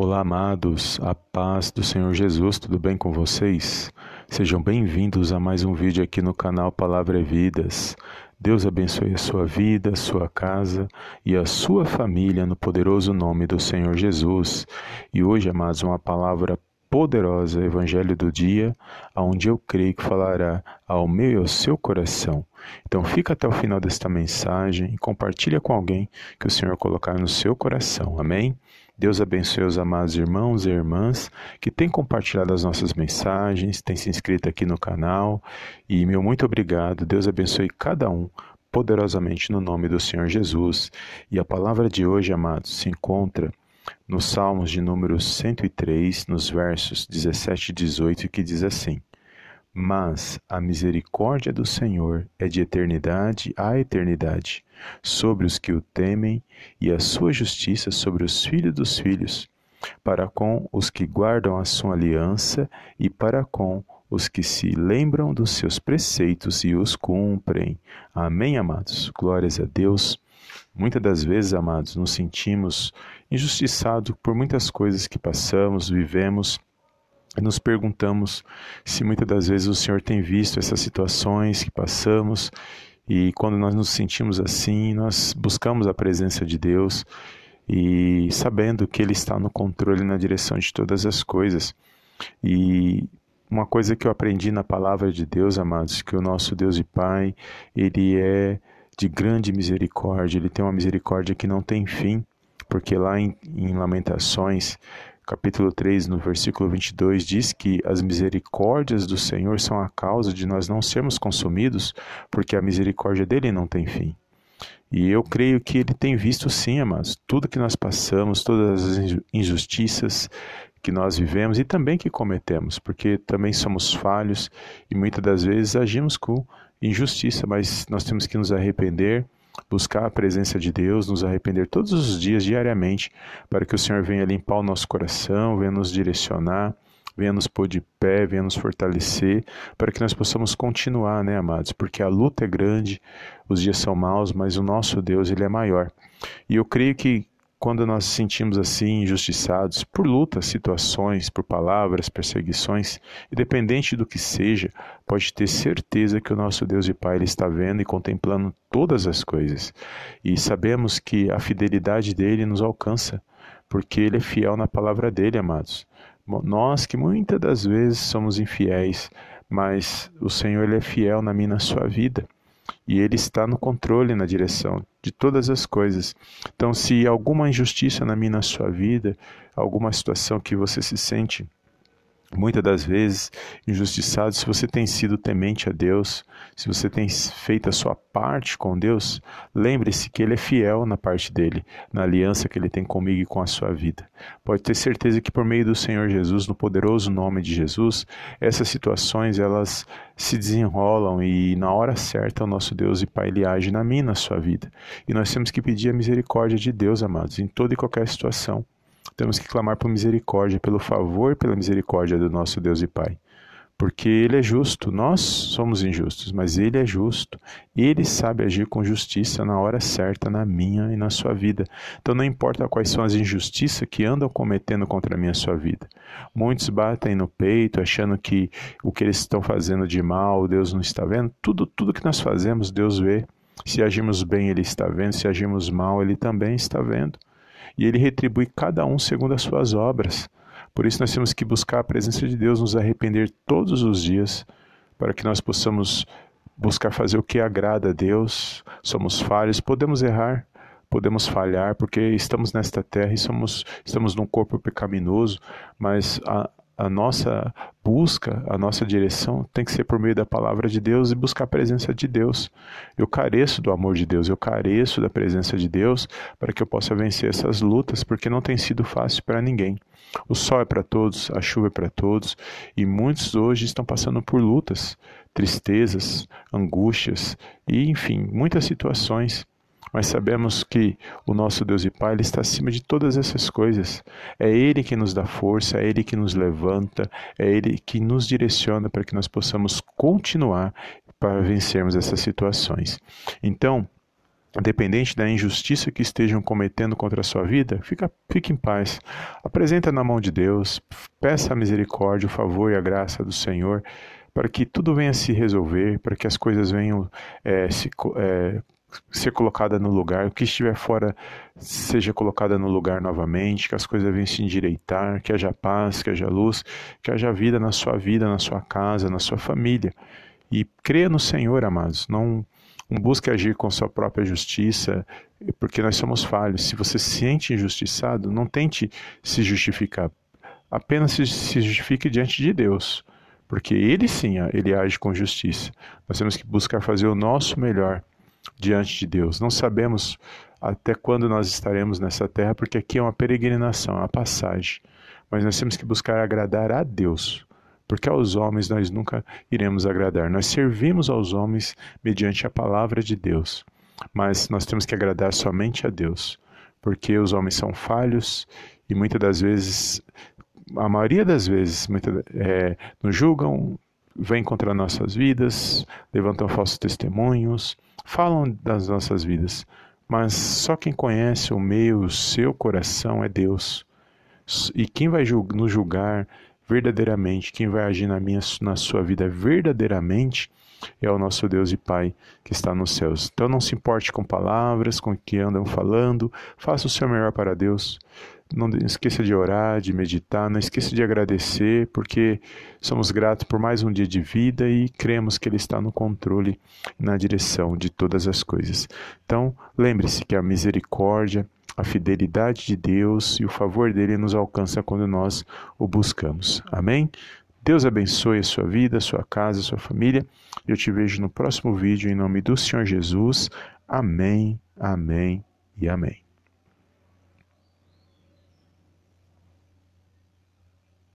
Olá, amados, a paz do Senhor Jesus, tudo bem com vocês? Sejam bem-vindos a mais um vídeo aqui no canal Palavra é Vidas. Deus abençoe a sua vida, a sua casa e a sua família no poderoso nome do Senhor Jesus. E hoje, amados, uma palavra poderosa, Evangelho do dia, aonde eu creio que falará ao meu e ao seu coração. Então fica até o final desta mensagem e compartilha com alguém que o Senhor colocar no seu coração. Amém? Deus abençoe os amados irmãos e irmãs que têm compartilhado as nossas mensagens, têm se inscrito aqui no canal. E meu muito obrigado. Deus abençoe cada um poderosamente no nome do Senhor Jesus. E a palavra de hoje, amados, se encontra nos Salmos de número 103, nos versos 17 e 18, que diz assim: Mas a misericórdia do Senhor é de eternidade a eternidade, sobre os que o temem, e a sua justiça sobre os filhos dos filhos, para com os que guardam a sua aliança e para com os que se lembram dos seus preceitos e os cumprem. Amém, amados? Glórias a Deus. Muitas das vezes, amados, nos sentimos injustiçados por muitas coisas que passamos, vivemos, nos perguntamos se muitas das vezes o Senhor tem visto essas situações que passamos e quando nós nos sentimos assim, nós buscamos a presença de Deus e sabendo que Ele está no controle na direção de todas as coisas. E uma coisa que eu aprendi na palavra de Deus, amados, que o nosso Deus e Pai, Ele é de grande misericórdia, ele tem uma misericórdia que não tem fim, porque lá em, em Lamentações, capítulo 3, no versículo 22, diz que as misericórdias do Senhor são a causa de nós não sermos consumidos, porque a misericórdia dele não tem fim. E eu creio que ele tem visto sim, amados, tudo que nós passamos, todas as injustiças que nós vivemos e também que cometemos, porque também somos falhos e muitas das vezes agimos com injustiça, mas nós temos que nos arrepender, buscar a presença de Deus, nos arrepender todos os dias, diariamente, para que o Senhor venha limpar o nosso coração, venha nos direcionar, venha nos pôr de pé, venha nos fortalecer, para que nós possamos continuar, né, amados? Porque a luta é grande, os dias são maus, mas o nosso Deus, ele é maior. E eu creio que quando nós nos sentimos assim injustiçados por lutas, situações, por palavras, perseguições, independente do que seja, pode ter certeza que o nosso Deus e Pai ele está vendo e contemplando todas as coisas. E sabemos que a fidelidade dele nos alcança, porque ele é fiel na palavra dele, amados. Nós que muitas das vezes somos infiéis, mas o Senhor ele é fiel na minha na sua vida e Ele está no controle, na direção de todas as coisas. Então, se alguma injustiça na minha, na sua vida, alguma situação que você se sente muitas das vezes injustiçado, se você tem sido temente a Deus, se você tem feito a sua parte com Deus, lembre-se que Ele é fiel na parte dele, na aliança que Ele tem comigo e com a sua vida. Pode ter certeza que por meio do Senhor Jesus, no poderoso nome de Jesus, essas situações elas se desenrolam e na hora certa o nosso Deus e Pai Ele age na minha, na sua vida. E nós temos que pedir a misericórdia de Deus, amados, em toda e qualquer situação. Temos que clamar por misericórdia, pelo favor pela misericórdia do nosso Deus e Pai. Porque Ele é justo, nós somos injustos, mas Ele é justo. Ele sabe agir com justiça na hora certa, na minha e na sua vida. Então não importa quais são as injustiças que andam cometendo contra a minha e a sua vida. Muitos batem no peito achando que o que eles estão fazendo de mal, Deus não está vendo. Tudo, tudo que nós fazemos, Deus vê. Se agimos bem, Ele está vendo. Se agimos mal, Ele também está vendo e ele retribui cada um segundo as suas obras. Por isso nós temos que buscar a presença de Deus, nos arrepender todos os dias, para que nós possamos buscar fazer o que agrada a Deus. Somos falhos, podemos errar, podemos falhar, porque estamos nesta terra e somos, estamos num corpo pecaminoso, mas a, a nossa busca, a nossa direção tem que ser por meio da palavra de Deus e buscar a presença de Deus. Eu careço do amor de Deus, eu careço da presença de Deus para que eu possa vencer essas lutas, porque não tem sido fácil para ninguém. O sol é para todos, a chuva é para todos, e muitos hoje estão passando por lutas, tristezas, angústias e, enfim, muitas situações mas sabemos que o nosso Deus e Pai ele está acima de todas essas coisas. É Ele que nos dá força, é Ele que nos levanta, é Ele que nos direciona para que nós possamos continuar para vencermos essas situações. Então, Independente da injustiça que estejam cometendo contra a sua vida, fica, fique em paz. Apresenta na mão de Deus, peça a misericórdia, o favor e a graça do Senhor para que tudo venha se resolver, para que as coisas venham é, se, é, ser colocada no lugar, o que estiver fora seja colocada no lugar novamente, que as coisas venham se endireitar, que haja paz, que haja luz, que haja vida na sua vida, na sua casa, na sua família. E creia no Senhor, amados. Não, não busque agir com sua própria justiça, porque nós somos falhos. Se você se sente injustiçado, não tente se justificar. Apenas se, se justifique diante de Deus, porque Ele sim, Ele age com justiça. Nós temos que buscar fazer o nosso melhor diante de Deus. Não sabemos até quando nós estaremos nessa terra, porque aqui é uma peregrinação, é uma passagem. Mas nós temos que buscar agradar a Deus porque aos homens nós nunca iremos agradar. Nós servimos aos homens mediante a palavra de Deus, mas nós temos que agradar somente a Deus, porque os homens são falhos e muitas das vezes, a maioria das vezes, muita, é, nos julgam, vêm contra nossas vidas, levantam falsos testemunhos, falam das nossas vidas, mas só quem conhece o meio, o seu coração é Deus. E quem vai nos julgar verdadeiramente, quem vai agir na, minha, na sua vida verdadeiramente é o nosso Deus e Pai que está nos céus. Então não se importe com palavras, com o que andam falando, faça o seu melhor para Deus. Não esqueça de orar, de meditar, não esqueça de agradecer, porque somos gratos por mais um dia de vida e cremos que Ele está no controle na direção de todas as coisas. Então, lembre-se que a misericórdia, a fidelidade de Deus e o favor dele nos alcança quando nós o buscamos. Amém? Deus abençoe a sua vida, a sua casa, a sua família. Eu te vejo no próximo vídeo em nome do Senhor Jesus. Amém, amém e amém.